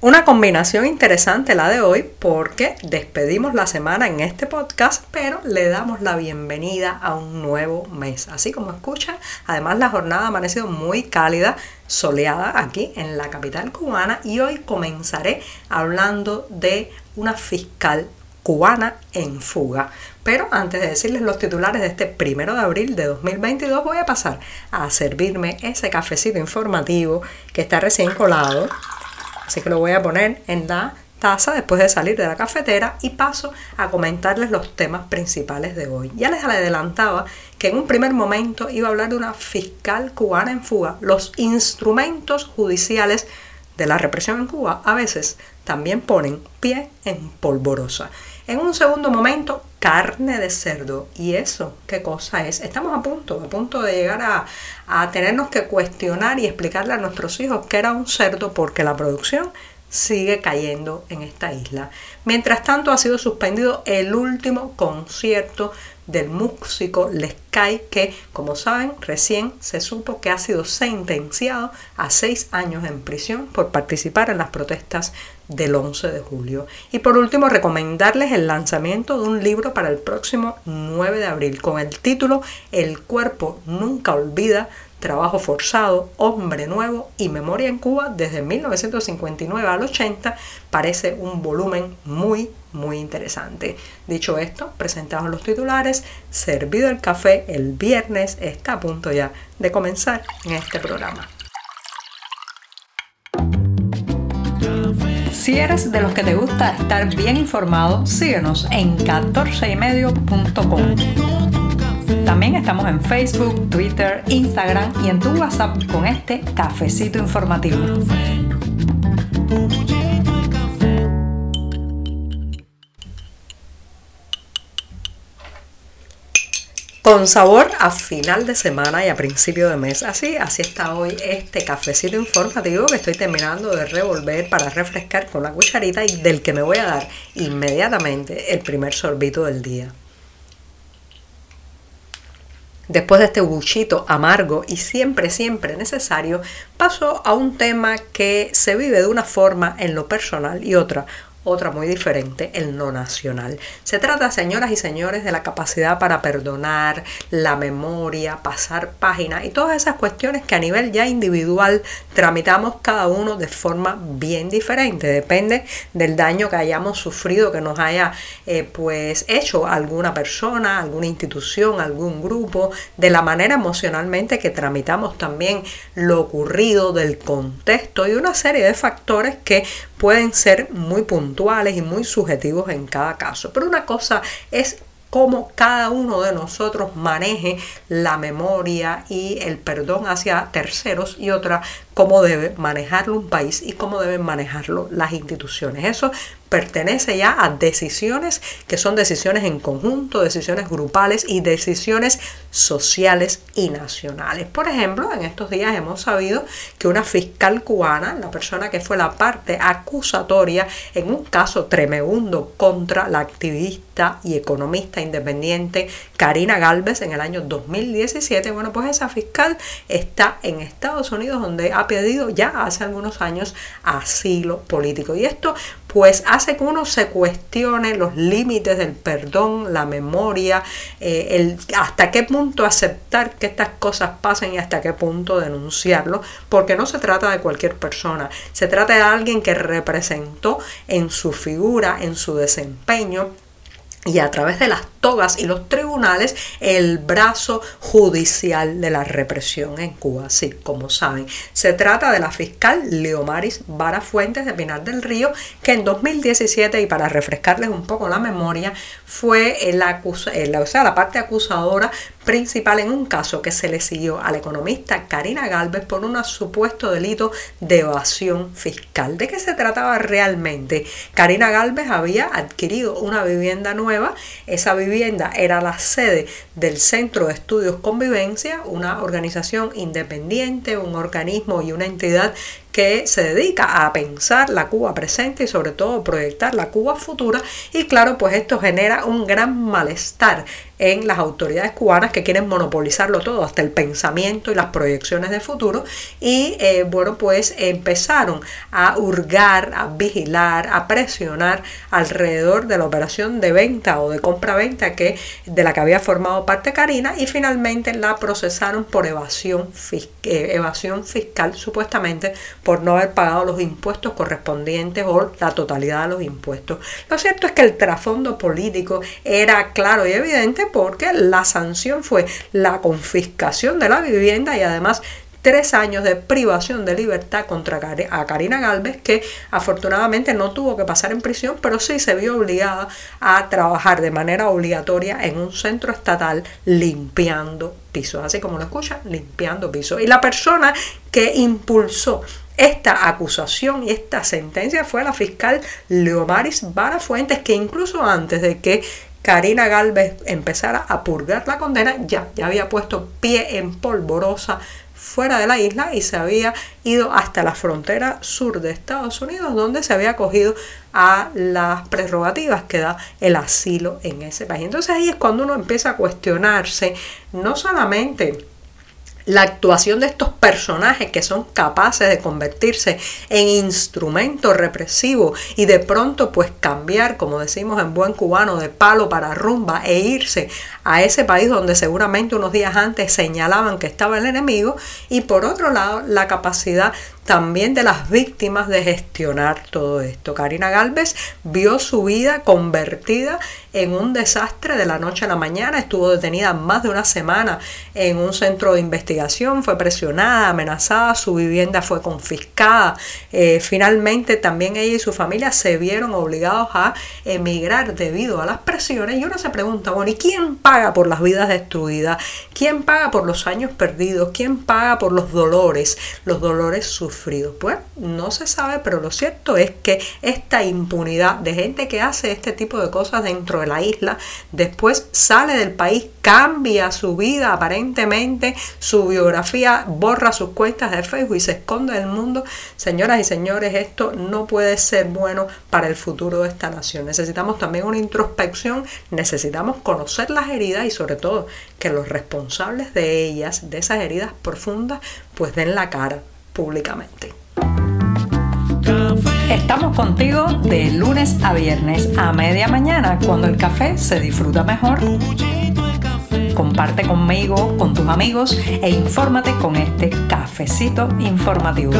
Una combinación interesante la de hoy porque despedimos la semana en este podcast, pero le damos la bienvenida a un nuevo mes. Así como escuchan, además la jornada ha amanecido muy cálida, soleada aquí en la capital cubana y hoy comenzaré hablando de una fiscal cubana en fuga. Pero antes de decirles los titulares de este primero de abril de 2022, voy a pasar a servirme ese cafecito informativo que está recién colado Así que lo voy a poner en la taza después de salir de la cafetera y paso a comentarles los temas principales de hoy. Ya les adelantaba que en un primer momento iba a hablar de una fiscal cubana en fuga. Los instrumentos judiciales de la represión en Cuba a veces también ponen pie en polvorosa. En un segundo momento, carne de cerdo. ¿Y eso qué cosa es? Estamos a punto, a punto de llegar a, a tenernos que cuestionar y explicarle a nuestros hijos que era un cerdo porque la producción sigue cayendo en esta isla. Mientras tanto, ha sido suspendido el último concierto del músico Les Kai, que, como saben, recién se supo que ha sido sentenciado a seis años en prisión por participar en las protestas del 11 de julio. Y por último, recomendarles el lanzamiento de un libro para el próximo 9 de abril con el título El cuerpo nunca olvida Trabajo forzado, Hombre Nuevo y Memoria en Cuba desde 1959 al 80 parece un volumen muy, muy interesante. Dicho esto, presentados los titulares, servido el café el viernes, está a punto ya de comenzar en este programa. Si eres de los que te gusta estar bien informado, síguenos en 14ymedio.com. También estamos en Facebook, Twitter, Instagram y en tu WhatsApp con este cafecito informativo. Con sabor a final de semana y a principio de mes. Así, así está hoy este cafecito informativo que estoy terminando de revolver para refrescar con la cucharita y del que me voy a dar inmediatamente el primer sorbito del día. Después de este buchito amargo y siempre, siempre necesario, paso a un tema que se vive de una forma en lo personal y otra otra muy diferente, el no nacional. Se trata, señoras y señores, de la capacidad para perdonar, la memoria, pasar páginas y todas esas cuestiones que a nivel ya individual tramitamos cada uno de forma bien diferente. Depende del daño que hayamos sufrido, que nos haya eh, pues hecho alguna persona, alguna institución, algún grupo, de la manera emocionalmente que tramitamos también lo ocurrido, del contexto y una serie de factores que pueden ser muy puntuales y muy subjetivos en cada caso. Pero una cosa es cómo cada uno de nosotros maneje la memoria y el perdón hacia terceros y otra cómo debe manejarlo un país y cómo deben manejarlo las instituciones. Eso pertenece ya a decisiones que son decisiones en conjunto, decisiones grupales y decisiones sociales y nacionales. Por ejemplo, en estos días hemos sabido que una fiscal cubana, la persona que fue la parte acusatoria en un caso tremebundo contra la activista y economista independiente Karina Galvez en el año 2017, bueno, pues esa fiscal está en Estados Unidos donde ha pedido ya hace algunos años asilo político. Y esto pues hace que uno se cuestione los límites del perdón, la memoria, eh, el, hasta qué punto aceptar que estas cosas pasen y hasta qué punto denunciarlo, porque no se trata de cualquier persona, se trata de alguien que representó en su figura, en su desempeño, y a través de las togas y los tribunales el brazo judicial de la represión en Cuba. Sí, como saben, se trata de la fiscal Leomaris Vara Fuentes de Pinar del Río, que en 2017, y para refrescarles un poco la memoria, fue acusa, o sea, la parte acusadora principal en un caso que se le siguió a la economista Karina Galvez por un supuesto delito de evasión fiscal. ¿De qué se trataba realmente? Karina Galvez había adquirido una vivienda nueva, esa vivienda era la sede del Centro de Estudios Convivencia, una organización independiente, un organismo y una entidad que se dedica a pensar la Cuba presente y sobre todo proyectar la Cuba futura y claro pues esto genera un gran malestar en las autoridades cubanas que quieren monopolizarlo todo, hasta el pensamiento y las proyecciones de futuro. Y eh, bueno, pues empezaron a hurgar, a vigilar, a presionar alrededor de la operación de venta o de compra-venta que, de la que había formado parte Karina y finalmente la procesaron por evasión, eh, evasión fiscal, supuestamente por no haber pagado los impuestos correspondientes o la totalidad de los impuestos. Lo cierto es que el trasfondo político era claro y evidente porque la sanción fue la confiscación de la vivienda y además tres años de privación de libertad contra a Karina Galvez, que afortunadamente no tuvo que pasar en prisión, pero sí se vio obligada a trabajar de manera obligatoria en un centro estatal limpiando pisos, así como lo escucha, limpiando pisos. Y la persona que impulsó esta acusación y esta sentencia fue la fiscal Leomaris Vara Fuentes, que incluso antes de que Karina Galvez empezara a purgar la condena, ya, ya había puesto pie en polvorosa fuera de la isla y se había ido hasta la frontera sur de Estados Unidos, donde se había acogido a las prerrogativas que da el asilo en ese país. Entonces ahí es cuando uno empieza a cuestionarse no solamente la actuación de estos personajes que son capaces de convertirse en instrumento represivo y de pronto pues cambiar, como decimos en buen cubano, de palo para rumba e irse a ese país donde seguramente unos días antes señalaban que estaba el enemigo y por otro lado la capacidad también de las víctimas de gestionar todo esto. Karina Galvez vio su vida convertida en un desastre de la noche a la mañana, estuvo detenida más de una semana en un centro de investigación, fue presionada, amenazada, su vivienda fue confiscada. Eh, finalmente también ella y su familia se vieron obligados a emigrar debido a las presiones y uno se pregunta, bueno, ¿y quién paga por las vidas destruidas? ¿Quién paga por los años perdidos? ¿Quién paga por los dolores? Los dolores sufridos pues no se sabe, pero lo cierto es que esta impunidad de gente que hace este tipo de cosas dentro de la isla, después sale del país, cambia su vida aparentemente, su biografía, borra sus cuentas de Facebook y se esconde del mundo. Señoras y señores, esto no puede ser bueno para el futuro de esta nación. Necesitamos también una introspección, necesitamos conocer las heridas y sobre todo que los responsables de ellas, de esas heridas profundas, pues den la cara públicamente. Estamos contigo de lunes a viernes a media mañana cuando el café se disfruta mejor. Comparte conmigo, con tus amigos e infórmate con este cafecito informativo.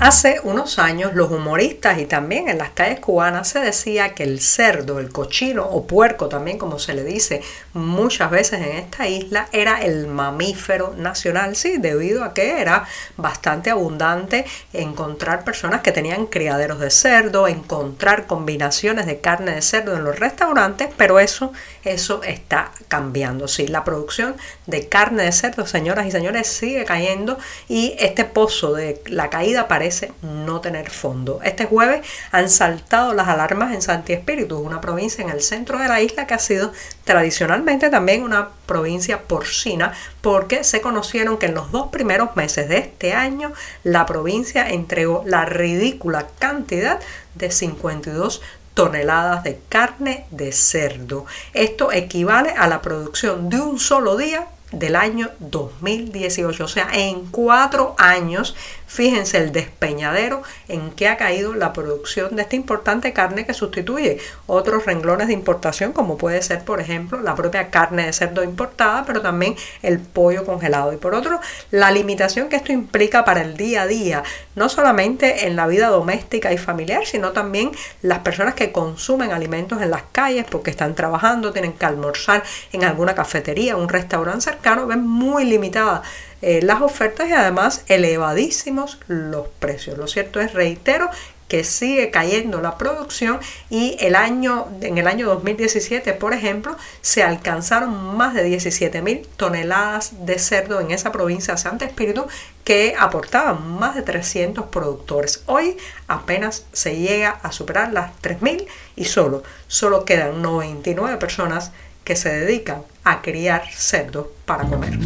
Hace unos años los humoristas y también en las calles cubanas se decía que el cerdo, el cochino o puerco también como se le dice muchas veces en esta isla era el mamífero nacional, sí, debido a que era bastante abundante encontrar personas que tenían criaderos de cerdo, encontrar combinaciones de carne de cerdo en los restaurantes, pero eso, eso está cambiando, sí, la producción de carne de cerdo, señoras y señores, sigue cayendo y este pozo de la caída parece no tener fondo. Este jueves han saltado las alarmas en Santi Espíritu, una provincia en el centro de la isla que ha sido tradicionalmente también una provincia porcina, porque se conocieron que en los dos primeros meses de este año la provincia entregó la ridícula cantidad de 52 toneladas de carne de cerdo. Esto equivale a la producción de un solo día del año 2018. O sea, en cuatro años Fíjense el despeñadero en que ha caído la producción de esta importante carne que sustituye otros renglones de importación, como puede ser, por ejemplo, la propia carne de cerdo importada, pero también el pollo congelado. Y por otro, la limitación que esto implica para el día a día, no solamente en la vida doméstica y familiar, sino también las personas que consumen alimentos en las calles porque están trabajando, tienen que almorzar en alguna cafetería, un restaurante ven muy limitada eh, las ofertas y además elevadísimos los precios. Lo cierto es, reitero, que sigue cayendo la producción y el año, en el año 2017, por ejemplo, se alcanzaron más de 17 mil toneladas de cerdo en esa provincia de Santa Espíritu que aportaban más de 300 productores. Hoy apenas se llega a superar las 3.000 y solo, solo quedan 99 personas que se dedican a criar cerdos para comer.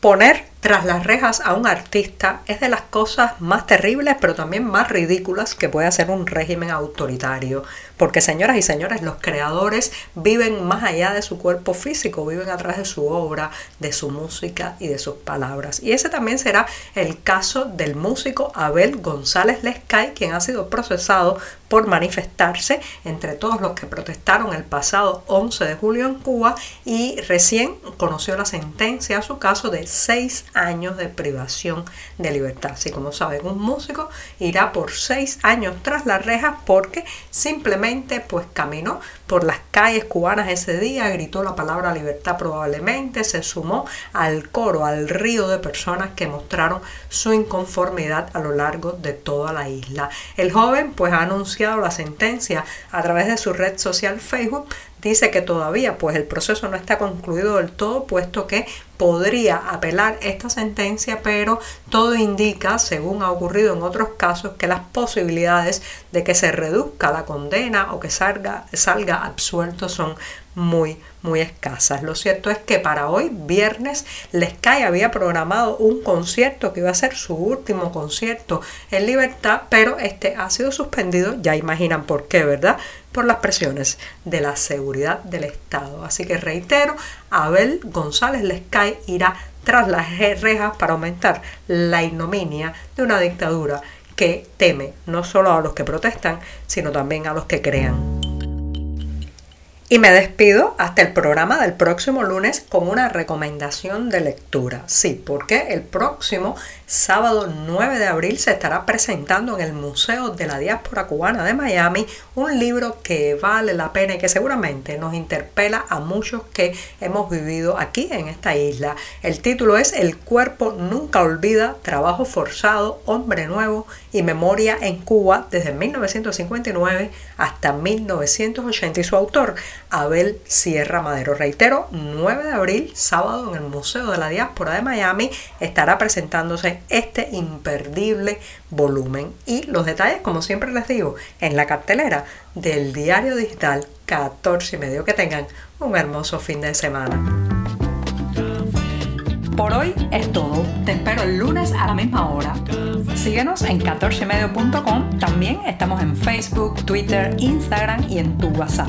Poner tras las rejas a un artista es de las cosas más terribles, pero también más ridículas que puede hacer un régimen autoritario. Porque señoras y señores, los creadores viven más allá de su cuerpo físico, viven a través de su obra, de su música y de sus palabras. Y ese también será el caso del músico Abel González Lescay, quien ha sido procesado por manifestarse entre todos los que protestaron el pasado 11 de julio en Cuba y recién conoció la sentencia a su caso de seis años de privación de libertad. Así como saben, un músico irá por seis años tras las rejas porque simplemente pues caminó por las calles cubanas ese día, gritó la palabra libertad probablemente, se sumó al coro, al río de personas que mostraron su inconformidad a lo largo de toda la isla. El joven pues ha anunciado la sentencia a través de su red social Facebook dice que todavía pues el proceso no está concluido del todo puesto que podría apelar esta sentencia pero todo indica según ha ocurrido en otros casos que las posibilidades de que se reduzca la condena o que salga, salga absuelto son muy, muy escasas. Lo cierto es que para hoy, viernes, Lescay había programado un concierto que iba a ser su último concierto en libertad, pero este ha sido suspendido, ya imaginan por qué, ¿verdad? Por las presiones de la seguridad del Estado. Así que reitero, Abel González Lescay irá tras las rejas para aumentar la ignominia de una dictadura que teme no solo a los que protestan, sino también a los que crean. Y me despido hasta el programa del próximo lunes con una recomendación de lectura. Sí, porque el próximo sábado 9 de abril se estará presentando en el Museo de la Diáspora Cubana de Miami un libro que vale la pena y que seguramente nos interpela a muchos que hemos vivido aquí en esta isla. El título es El cuerpo nunca olvida, trabajo forzado, hombre nuevo y memoria en Cuba desde 1959 hasta 1980 y su autor Abel Sierra Madero. Reitero, 9 de abril, sábado en el Museo de la Diáspora de Miami, estará presentándose este imperdible volumen. Y los detalles, como siempre les digo, en la cartelera del diario digital 14 y medio. Que tengan un hermoso fin de semana. Por hoy es todo. Te espero el lunes a la misma hora. Síguenos en 14medio.com. También estamos en Facebook, Twitter, Instagram y en tu WhatsApp.